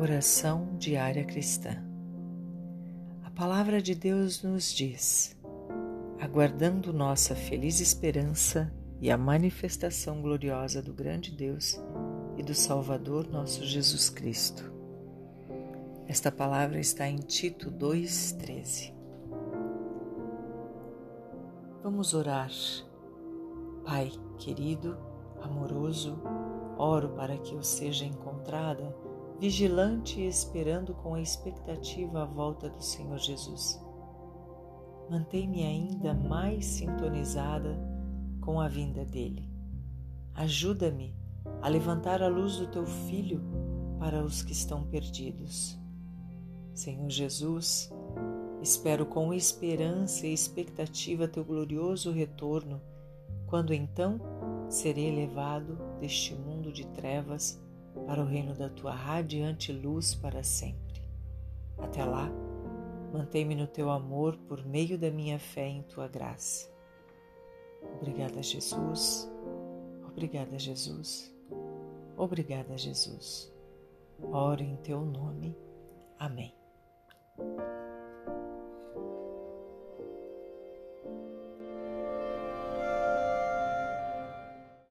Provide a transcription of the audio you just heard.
Oração diária cristã. A palavra de Deus nos diz: aguardando nossa feliz esperança e a manifestação gloriosa do grande Deus e do Salvador nosso Jesus Cristo. Esta palavra está em Tito 2,13. Vamos orar. Pai querido, amoroso, oro para que eu seja encontrada vigilante e esperando com a expectativa a volta do Senhor Jesus. Mantém-me ainda mais sintonizada com a vinda dele. Ajuda-me a levantar a luz do teu Filho para os que estão perdidos. Senhor Jesus, espero com esperança e expectativa teu glorioso retorno, quando então serei levado deste mundo de trevas para o reino da tua radiante luz para sempre. Até lá, mantém-me no teu amor por meio da minha fé em tua graça. Obrigada, Jesus. Obrigada, Jesus. Obrigada, Jesus. Oro em teu nome. Amém.